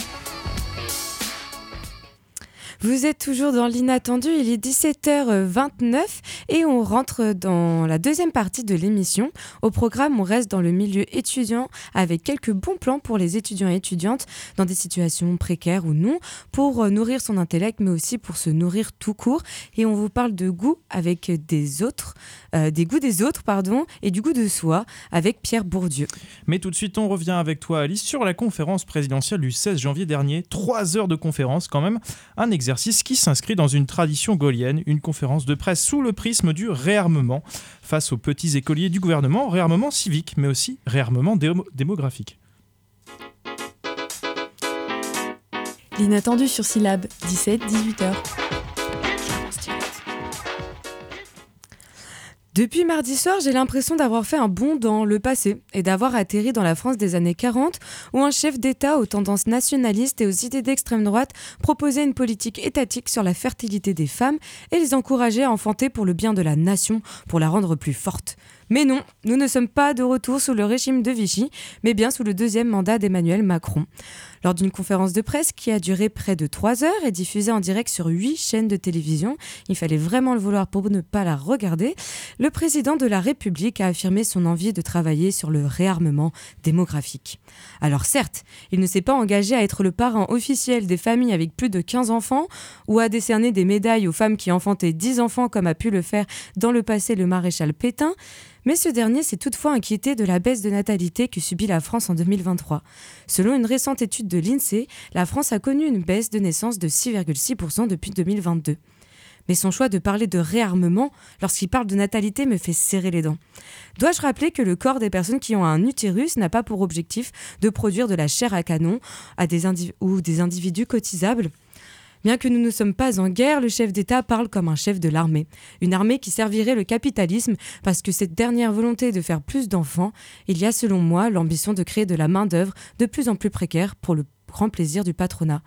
Speaker 8: Vous êtes toujours dans l'inattendu, il est 17h29 et on rentre dans la deuxième partie de l'émission. Au programme, on reste dans le milieu étudiant avec quelques bons plans pour les étudiants et étudiantes dans des situations précaires ou non, pour nourrir son intellect mais aussi pour se nourrir tout court. Et on vous parle de goût avec des autres, euh, des goûts des autres, pardon, et du goût de soi avec Pierre Bourdieu.
Speaker 5: Mais tout de suite, on revient avec toi Alice sur la conférence présidentielle du 16 janvier dernier. Trois heures de conférence quand même, un exercice qui s'inscrit dans une tradition gaulienne, une conférence de presse sous le prisme du réarmement face aux petits écoliers du gouvernement, réarmement civique, mais aussi réarmement démographique.
Speaker 1: L'inattendu sur syllabe, 17-18 heures.
Speaker 4: Depuis mardi soir, j'ai l'impression d'avoir fait un bond dans le passé et d'avoir atterri dans la France des années 40 où un chef d'État aux tendances nationalistes et aux idées d'extrême droite proposait une politique étatique sur la fertilité des femmes et les encourageait à enfanter pour le bien de la nation, pour la rendre plus forte. Mais non, nous ne sommes pas de retour sous le régime de Vichy, mais bien sous le deuxième mandat d'Emmanuel Macron. Lors d'une conférence de presse qui a duré près de trois heures et diffusée en direct sur huit chaînes de télévision, il fallait vraiment le vouloir pour ne pas la regarder, le président de la République a affirmé son envie de travailler sur le réarmement démographique. Alors certes, il ne s'est pas engagé à être le parent officiel des familles avec plus de 15 enfants ou à décerner des médailles aux femmes qui enfantaient 10 enfants comme a pu le faire dans le passé le maréchal Pétain, mais ce dernier s'est toutefois inquiété de la baisse de natalité que subit la France en 2023. Selon une récente étude de l'INSEE, la France a connu une baisse de naissance de 6,6% depuis 2022. Mais son choix de parler de réarmement lorsqu'il parle de natalité me fait serrer les dents. Dois-je rappeler que le corps des personnes qui ont un utérus n'a pas pour objectif de produire de la chair à canon ou des individus cotisables? Bien que nous ne sommes pas en guerre, le chef d'État parle comme un chef de l'armée. Une armée qui servirait le capitalisme parce que cette dernière volonté de faire plus d'enfants, il y a selon moi l'ambition de créer de la main-d'œuvre de plus en plus précaire pour le grand plaisir du patronat.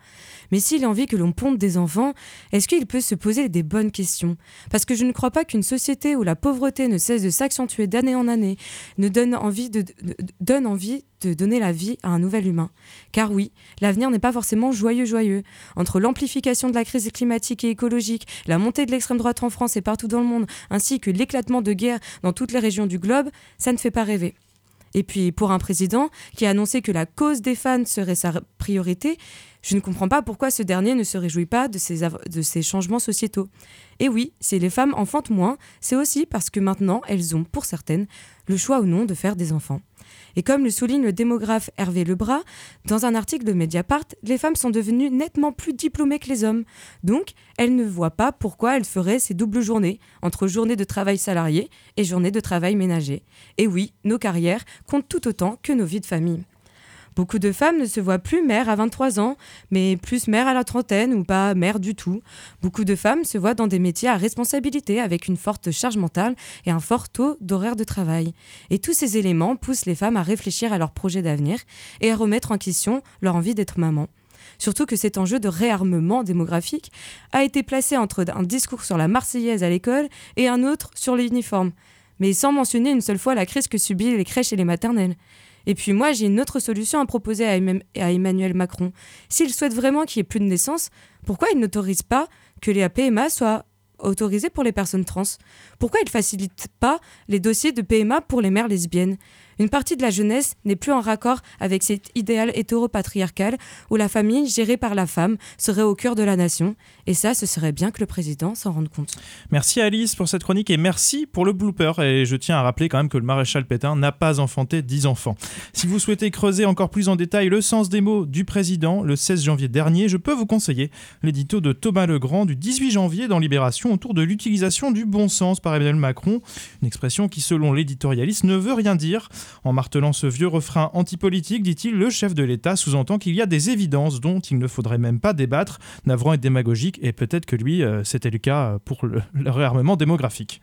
Speaker 4: Mais s'il a envie que l'on pompe des enfants, est-ce qu'il peut se poser des bonnes questions? Parce que je ne crois pas qu'une société où la pauvreté ne cesse de s'accentuer d'année en année ne donne envie de, donne envie de donner la vie à un nouvel humain. Car oui, l'avenir n'est pas forcément joyeux joyeux. Entre l'amplification de la crise climatique et écologique, la montée de l'extrême droite en France et partout dans le monde, ainsi que l'éclatement de guerre dans toutes les régions du globe, ça ne fait pas rêver. Et puis pour un président qui a annoncé que la cause des fans serait sa priorité, je ne comprends pas pourquoi ce dernier ne se réjouit pas de ces, changements sociétaux. Et oui, si les femmes enfantent moins, c'est aussi parce que maintenant elles ont, pour certaines, le choix ou non de faire des enfants. Et comme le souligne le démographe Hervé Lebras, dans un article de Mediapart, les femmes sont devenues nettement plus diplômées que les hommes. Donc, elles ne voient pas pourquoi elles feraient ces doubles journées, entre journée de travail salarié et journée de travail ménager. Et oui, nos carrières comptent tout autant que nos vies de famille. Beaucoup de femmes ne se voient plus mères à 23 ans, mais plus mères à la trentaine ou pas mères du tout. Beaucoup de femmes se voient dans des métiers à responsabilité avec une forte charge mentale et un fort taux d'horaire de travail. Et tous ces éléments poussent les femmes à réfléchir à leurs projets d'avenir et à remettre en question leur envie d'être maman. Surtout que cet enjeu de réarmement démographique a été placé entre un discours sur la Marseillaise à l'école et un autre sur l'uniforme, mais sans mentionner une seule fois la crise que subissent les crèches et les maternelles. Et puis moi, j'ai une autre solution à proposer à, Emmanuel Macron. S'il souhaite vraiment qu'il n'y ait plus de naissance, pourquoi il n'autorise pas que les PMA soient autorisés pour les personnes trans? Pourquoi il ne facilite pas les dossiers de PMA pour les mères lesbiennes? Une partie de la jeunesse n'est plus en raccord avec cet idéal hétéropatriarcal où la famille gérée par la femme serait au cœur de la nation. Et ça, ce serait bien que le président s'en rende compte.
Speaker 5: Merci Alice pour cette chronique et merci pour le blooper. Et je tiens à rappeler quand même que le maréchal Pétain n'a pas enfanté 10 enfants. Si vous souhaitez creuser encore plus en détail le sens des mots du président le 16 janvier dernier, je peux vous conseiller l'édito de Thomas Legrand du 18 janvier dans Libération autour de l'utilisation du bon sens par Emmanuel Macron, une expression qui selon l'éditorialiste ne veut rien dire. En martelant ce vieux refrain antipolitique, dit-il, le chef de l'État sous-entend qu'il y a des évidences dont il ne faudrait même pas débattre, navrant et démagogique, et peut-être que lui, euh, c'était le cas pour le, réarmement démographique.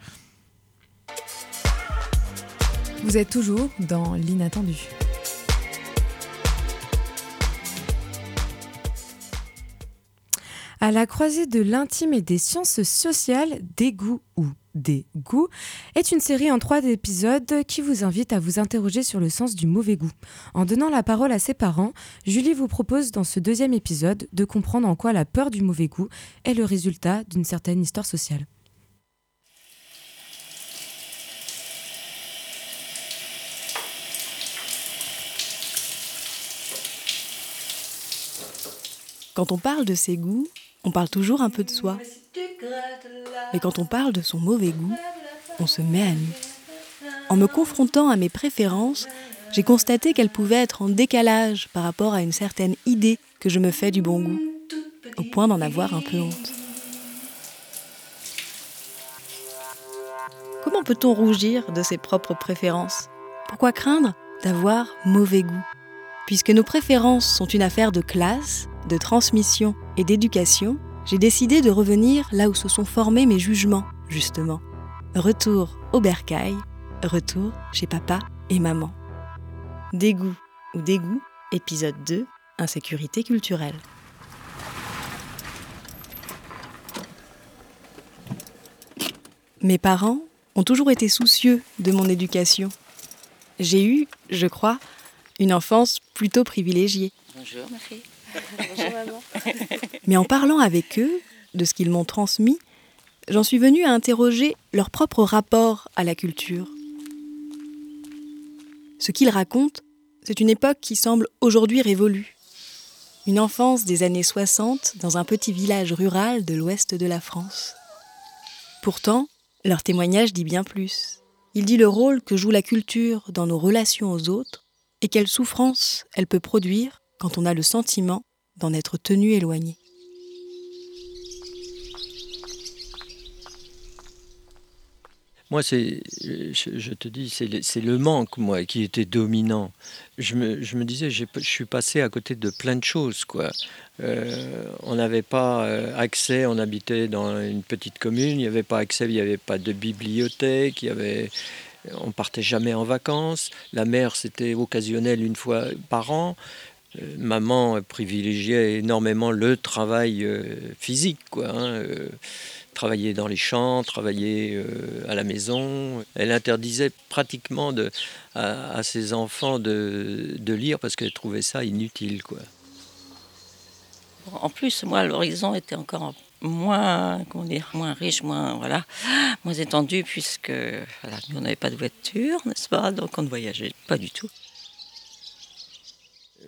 Speaker 1: Vous êtes toujours dans l'inattendu.
Speaker 4: À la croisée de l'intime et des sciences sociales, dégoût ou des goûts est une série en trois épisodes qui vous invite à vous interroger sur le sens du mauvais goût. En donnant la parole à ses parents, Julie vous propose dans ce deuxième épisode de comprendre en quoi la peur du mauvais goût est le résultat d'une certaine histoire sociale.
Speaker 2: Quand on parle de ses goûts, on parle toujours un peu de soi. Mais quand on parle de son mauvais goût, on se met à nu. En me confrontant à mes préférences, j'ai constaté qu'elles pouvaient être en décalage par rapport à une certaine idée que je me fais du bon goût, au point d'en avoir un peu honte. Comment peut-on rougir de ses propres préférences? Pourquoi craindre d'avoir mauvais goût? Puisque nos préférences sont une affaire de classe, de transmission et d'éducation, j'ai décidé de revenir là où se sont formés mes jugements, justement, retour au bercail, retour chez papa et maman. Dégoût ou dégoût, épisode 2, insécurité culturelle. Mes parents ont toujours été soucieux de mon éducation. J'ai eu, je crois, une enfance plutôt privilégiée.
Speaker 9: Bonjour ma fille.
Speaker 2: Mais en parlant avec eux de ce qu'ils m'ont transmis, j'en suis venue à interroger leur propre rapport à la culture. Ce qu'ils racontent, c'est une époque qui semble aujourd'hui révolue. Une enfance des années 60 dans un petit village rural de l'ouest de la France. Pourtant, leur témoignage dit bien plus. Il dit le rôle que joue la culture dans nos relations aux autres et quelle souffrance elle peut produire quand on a le sentiment d'en être tenu éloigné.
Speaker 9: Moi, c'est, je, te dis, c'est le, manque, moi, qui était dominant. Je me, disais, je suis passé à côté de plein de choses, quoi. Euh, on n'avait pas euh, accès, on habitait dans une petite commune, il n'y avait pas accès, il n'y avait pas de bibliothèque, il y avait, on partait jamais en vacances. La mer, c'était occasionnel une fois par an. Euh, maman privilégiait énormément le travail euh, physique, quoi. hein, euh, travailler dans les champs, travailler à la maison. Elle interdisait pratiquement à, ses enfants de, de lire parce qu'elle trouvait ça inutile. Quoi.
Speaker 10: En plus, moi, l'horizon était encore moins, moins riche, moins, voilà, moins étendu, puisque on n'avait pas de voiture, n'est-ce pas? Donc, on ne voyageait pas du tout.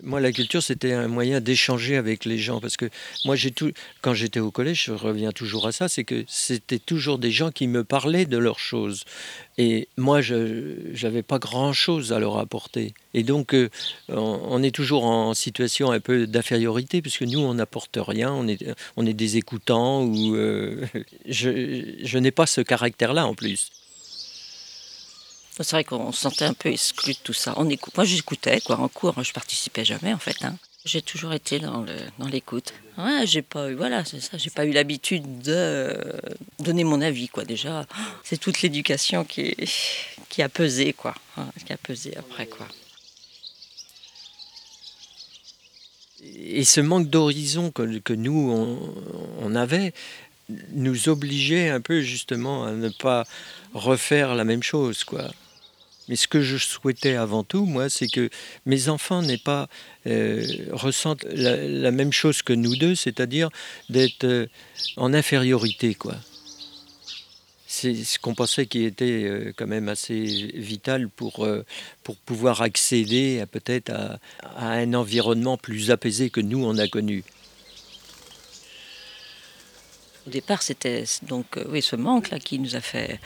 Speaker 9: Moi, la culture, c'était un moyen d'échanger avec les gens. Parce que moi, tout, quand j'étais au collège, je reviens toujours à ça, c'est que c'était toujours des gens qui me parlaient de leurs choses. Et moi, je n'avais pas grand-chose à leur apporter. Et donc, euh, on, est toujours en situation un peu d'infériorité, puisque nous, on n'apporte rien, on est, on est des écoutants, ou euh, je n'ai pas ce caractère-là en plus.
Speaker 10: C'est vrai qu'on se sentait un peu exclu de tout ça. On écoute, moi, j'écoutais, quoi, en cours, je participais jamais, en fait. hein. J'ai toujours été dans le dans l'écoute. Ouais, j'ai pas eu, voilà, c'est ça. J'ai pas eu l'habitude de euh, donner mon avis, quoi. Déjà, c'est toute l'éducation qui qui a pesé, quoi, hein, qui a pesé après, quoi.
Speaker 9: Et ce manque d'horizon que, que nous, on, on avait, nous obligeait un peu justement à ne pas refaire la même chose, quoi. Mais ce que je souhaitais avant tout, moi, c'est que mes enfants n'aient pas euh, ressentent la, même chose que nous deux, c'est-à-dire d'être euh, en infériorité, quoi. C'est ce qu'on pensait qui était euh, quand même assez vital pour, euh, pour pouvoir accéder peut-être à, à un environnement plus apaisé que nous on a connu.
Speaker 10: Au départ, c'était donc oui ce manque là qui nous a fait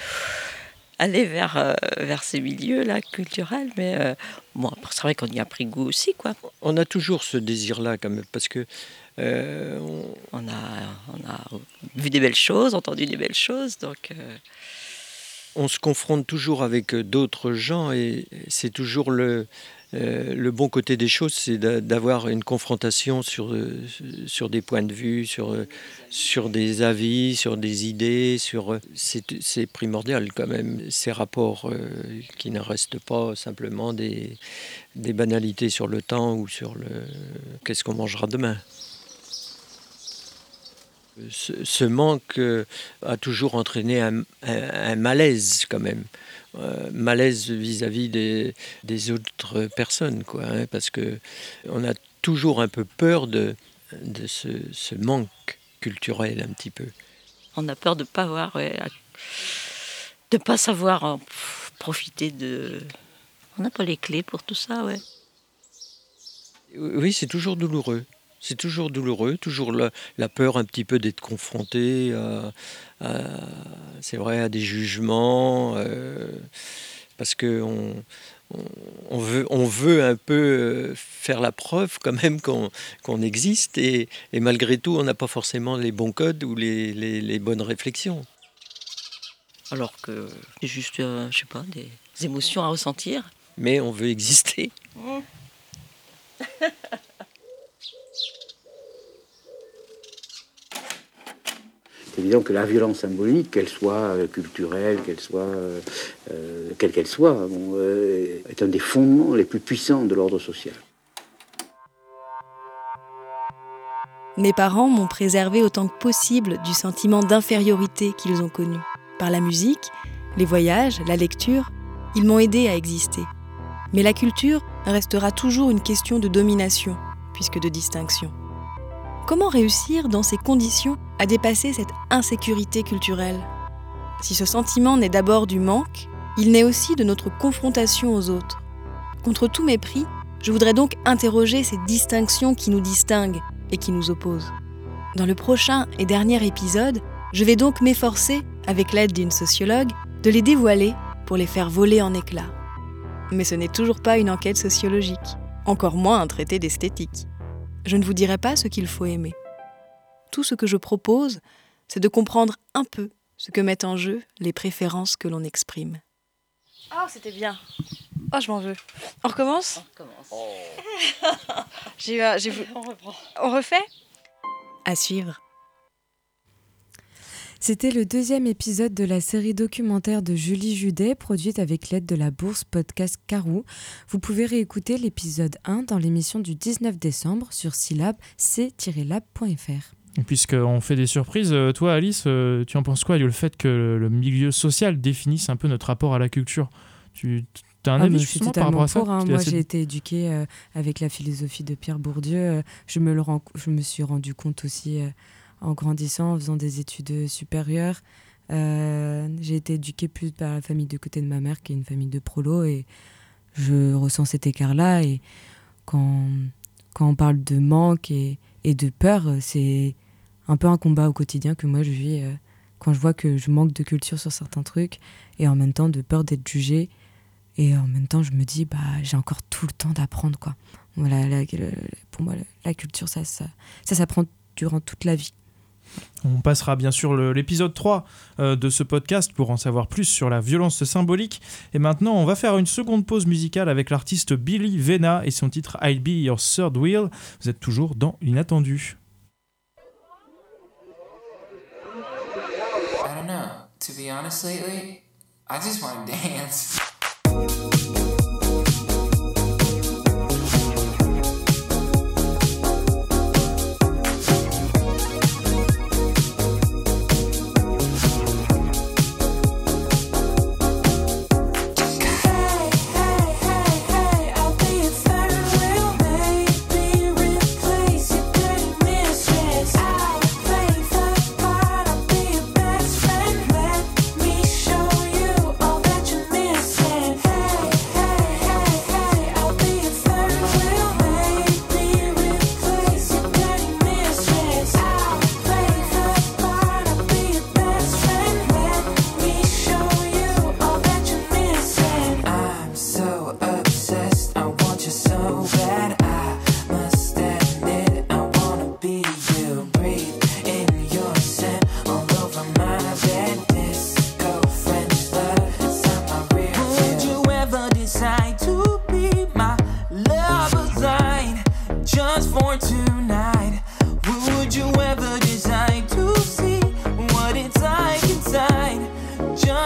Speaker 10: aller vers euh, vers ces milieux là culturels, mais euh, bon c'est vrai qu'on y a pris goût aussi quoi.
Speaker 9: On a toujours ce désir-là quand même, parce que euh, on-
Speaker 10: On a on a vu des belles choses, entendu des belles choses, donc euh,
Speaker 9: on se confronte toujours avec d'autres gens et c'est toujours le, euh, le bon côté des choses, c'est d'a- d'avoir une confrontation sur, euh, sur des points de vue, sur, euh, des avis, sur des idées. C'est, primordial quand même, ces rapports qui ne restent pas simplement des, banalités sur le temps ou sur le qu'est-ce qu'on mangera demain. Ce, manque a toujours entraîné un malaise quand même. Euh, malaise vis-à-vis des, des autres personnes, quoi, hein, parce que on a toujours un peu peur de, de ce, ce manque culturel un petit peu.
Speaker 10: on a peur de pas avoir ouais, de pas savoir profiter de on n'a pas les clés pour tout ça, ouais.
Speaker 9: Oui, c'est toujours douloureux. C'est toujours douloureux, toujours la, la peur un petit peu d'être confronté à, à- c'est vrai, à des jugements, euh, parce que on, veut, on veut un peu euh, faire la preuve quand même qu'on qu'on existe, et, et malgré tout, on n'a pas forcément les bons codes ou les, les- les bonnes réflexions.
Speaker 10: Alors que c'est juste euh, je sais pas des émotions à ressentir.
Speaker 9: Mais on veut exister.
Speaker 11: évident que la violence symbolique, qu'elle soit culturelle, qu'elle soit quelle qu'elle soit, est un des fondements les plus puissants de l'ordre social.
Speaker 2: Mes parents m'ont préservé autant que possible du sentiment d'infériorité qu'ils ont connu. Par la musique, les voyages, la lecture, ils m'ont aidé à exister. Mais la culture restera toujours une question de domination, puisque de distinction. Comment réussir dans ces conditions à dépasser cette insécurité culturelle? Si ce sentiment n'est d'abord du manque, il naît aussi de notre confrontation aux autres. Contre tout mépris, je voudrais donc interroger ces distinctions qui nous distinguent et qui nous opposent. Dans le prochain et dernier épisode, je vais donc m'efforcer, avec l'aide d'une sociologue, de les dévoiler pour les faire voler en éclats. Mais ce n'est toujours pas une enquête sociologique, encore moins un traité d'esthétique. Je ne vous dirai pas ce qu'il faut aimer. Tout ce que je propose, c'est de comprendre un peu ce que mettent en jeu les préférences que l'on exprime. Oh, c'était bien. Oh, je m'en veux. On recommence On recommence. Oh. j'ai, On reprend. On refait? À suivre.
Speaker 4: C'était le deuxième épisode de la série documentaire de Julie Judet, produite avec l'aide de la bourse podcast Carou. Vous pouvez réécouter l'épisode 1 dans l'émission du 19 décembre sur syllab c-lab.fr.
Speaker 8: Puisqu'on fait des surprises, euh, toi Alice, euh, tu en penses quoi le fait que le milieu social définisse un peu notre rapport à la culture? Tu as un ah, avis justement par rapport à ça?
Speaker 4: hein. Moi j'ai été éduquée euh, avec la philosophie de Pierre Bourdieu. je, me le je me suis rendu compte aussi en grandissant, en faisant des études supérieures. Euh, j'ai été éduquée plus par la famille de côté de ma mère, qui est une famille de prolos, et je ressens cet écart-là. Et quand, quand on parle de manque et, de peur, c'est un peu un combat au quotidien que moi je vis euh, quand je vois que je manque de culture sur certains trucs, et en même temps de peur d'être jugée. Et en même temps, je me dis, bah, j'ai encore tout le temps d'apprendre. quoi. Voilà, pour moi, la, culture, ça, ça, ça s'apprend durant toute la vie.
Speaker 8: On passera bien sûr l'épisode 3 euh, de ce podcast pour en savoir plus sur la violence symbolique. Et maintenant, on va faire une seconde pause musicale avec l'artiste Billy Vena et son titre I'll Be Your Third Wheel. Vous êtes toujours dans l'inattendu.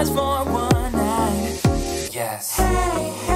Speaker 8: just for one night. Yes. Hey, hey.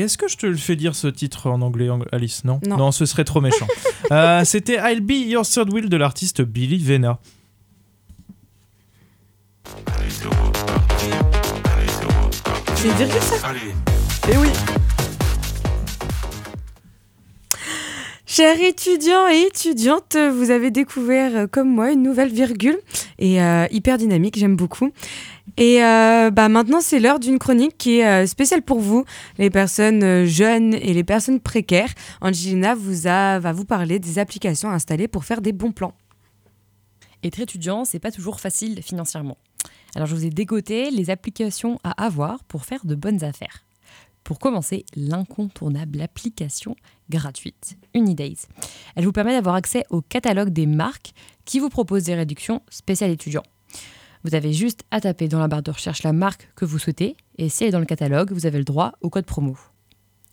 Speaker 5: Et est-ce que je te le fais dire ce titre en anglais, Alice Non
Speaker 4: Non.
Speaker 5: ce serait trop méchant. Euh, C'était I'll Be Your Third Wheel de l'artiste Billy Vena.
Speaker 4: C'est une virgule ça
Speaker 5: Eh oui
Speaker 4: Chers étudiants et étudiantes, vous avez découvert euh, comme moi une nouvelle virgule et euh, hyper dynamique, j'aime beaucoup. Et euh, bah maintenant c'est l'heure d'une chronique qui est euh, spéciale pour vous, les personnes euh, jeunes et les personnes précaires. Angelina vous a, va vous parler des applications installées pour faire des bons plans.
Speaker 12: Être étudiant, c'est pas toujours facile financièrement. Alors je vous ai dégoté les applications à avoir pour faire de bonnes affaires. Pour commencer, l'incontournable application gratuite, Unidays. Elle vous permet d'avoir accès au catalogue des marques qui vous proposent des réductions spéciales étudiants. Vous avez juste à taper dans la barre de recherche la marque que vous souhaitez et si elle est dans le catalogue, vous avez le droit au code promo.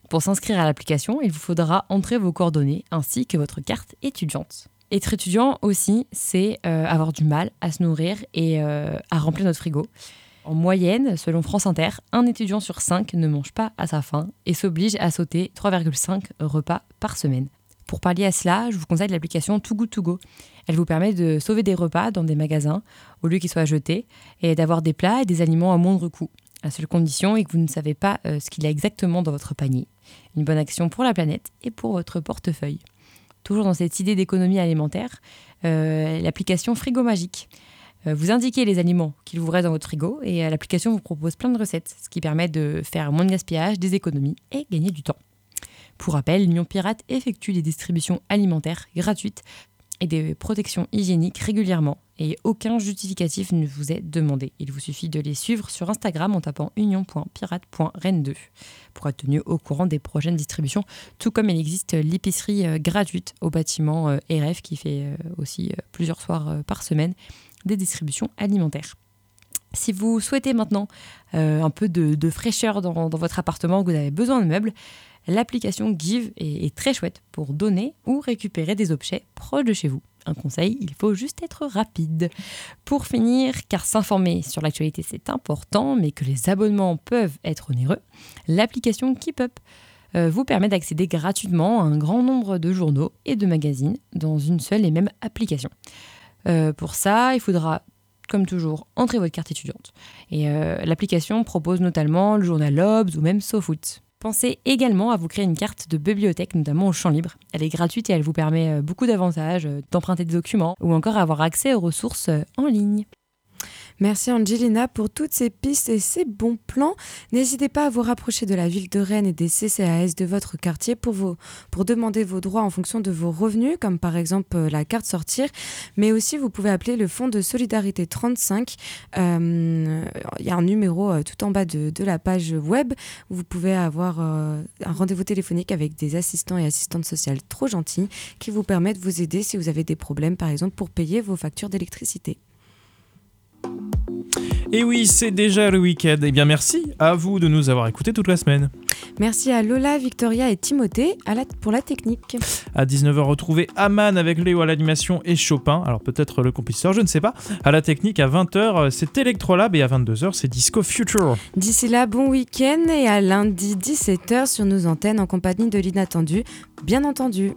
Speaker 12: Pour s'inscrire à l'application, il vous faudra entrer vos coordonnées ainsi que votre carte étudiante. Être étudiant aussi, c'est euh, avoir du mal à se nourrir et euh, à remplir notre frigo. En moyenne, selon France Inter, un étudiant sur cinq ne mange pas à sa faim et s'oblige à sauter 3,5 repas par semaine. Pour pallier à cela, je vous conseille l'application Too Good To Go. Elle vous permet de sauver des repas dans des magasins au lieu qu'ils soient jetés et d'avoir des plats et des aliments à moindre coût. La seule condition est que vous ne savez pas euh, ce qu'il y a exactement dans votre panier. Une bonne action pour la planète et pour votre portefeuille. Toujours dans cette idée d'économie alimentaire, euh, l'application Frigo Magique. Euh, vous indiquez les aliments qu'il vous reste dans votre frigo et l'application vous propose plein de recettes, ce qui permet de faire moins de gaspillage, des économies et gagner du temps. Pour rappel, l'Union Pirate effectue des distributions alimentaires gratuites et des protections hygiéniques régulièrement et aucun justificatif ne vous est demandé. Il vous suffit de les suivre sur Instagram en tapant union.pirate.rennes2 pour être tenu au courant des prochaines distributions, tout comme il existe l'épicerie euh, gratuite au bâtiment euh, RF qui fait euh, aussi plusieurs soirs par semaine des distributions alimentaires. Si vous souhaitez maintenant un peu de, fraîcheur dans, votre appartement, que vous avez besoin de meubles, l'application Give est, très chouette pour donner ou récupérer des objets proches de chez vous. Un conseil, il faut juste être rapide. Pour finir, car s'informer sur l'actualité c'est important, mais que les abonnements peuvent être onéreux, l'application KeepUp euh, vous permet d'accéder gratuitement à un grand nombre de journaux et de magazines dans une seule et même application. Euh, pour ça, il faudra comme toujours, entrez votre carte étudiante. Euh, l'application propose notamment le journal Lobs ou même SoFoot. Pensez également à vous créer une carte de bibliothèque, notamment au champ libre. Elle est gratuite et elle vous permet euh, beaucoup d'avantages, euh, d'emprunter des documents ou encore avoir accès aux ressources euh, en ligne.
Speaker 4: Merci Angelina pour toutes ces pistes et ces bons plans. N'hésitez pas à vous rapprocher de la ville de Rennes et des CCAS de votre quartier pour, demander vos droits en fonction de vos revenus, comme par exemple euh, la carte sortir. Mais aussi, vous pouvez appeler le Fonds de solidarité 35. Euh, Il y a un numéro euh, tout en bas de, la page web où vous pouvez avoir un rendez-vous téléphonique avec des assistants et assistantes sociales trop gentils qui vous permettent de vous aider si vous avez des problèmes, par exemple, pour payer vos factures d'électricité.
Speaker 5: Et oui, c'est déjà le week-end. Eh bien, merci à vous de nous avoir écoutés toute la semaine.
Speaker 4: Merci à Lola, Victoria et Timothée à la, pour la technique.
Speaker 5: À 19h, retrouvez Aman avec Léo à l'animation et Chopin. Alors peut-être le compositeur, je ne sais pas. À la technique, à 20h, c'est Electrolab et à 22h, c'est Disco Future.
Speaker 4: D'ici là, bon week-end et à lundi 17h sur nos antennes en compagnie de l'inattendu, bien entendu.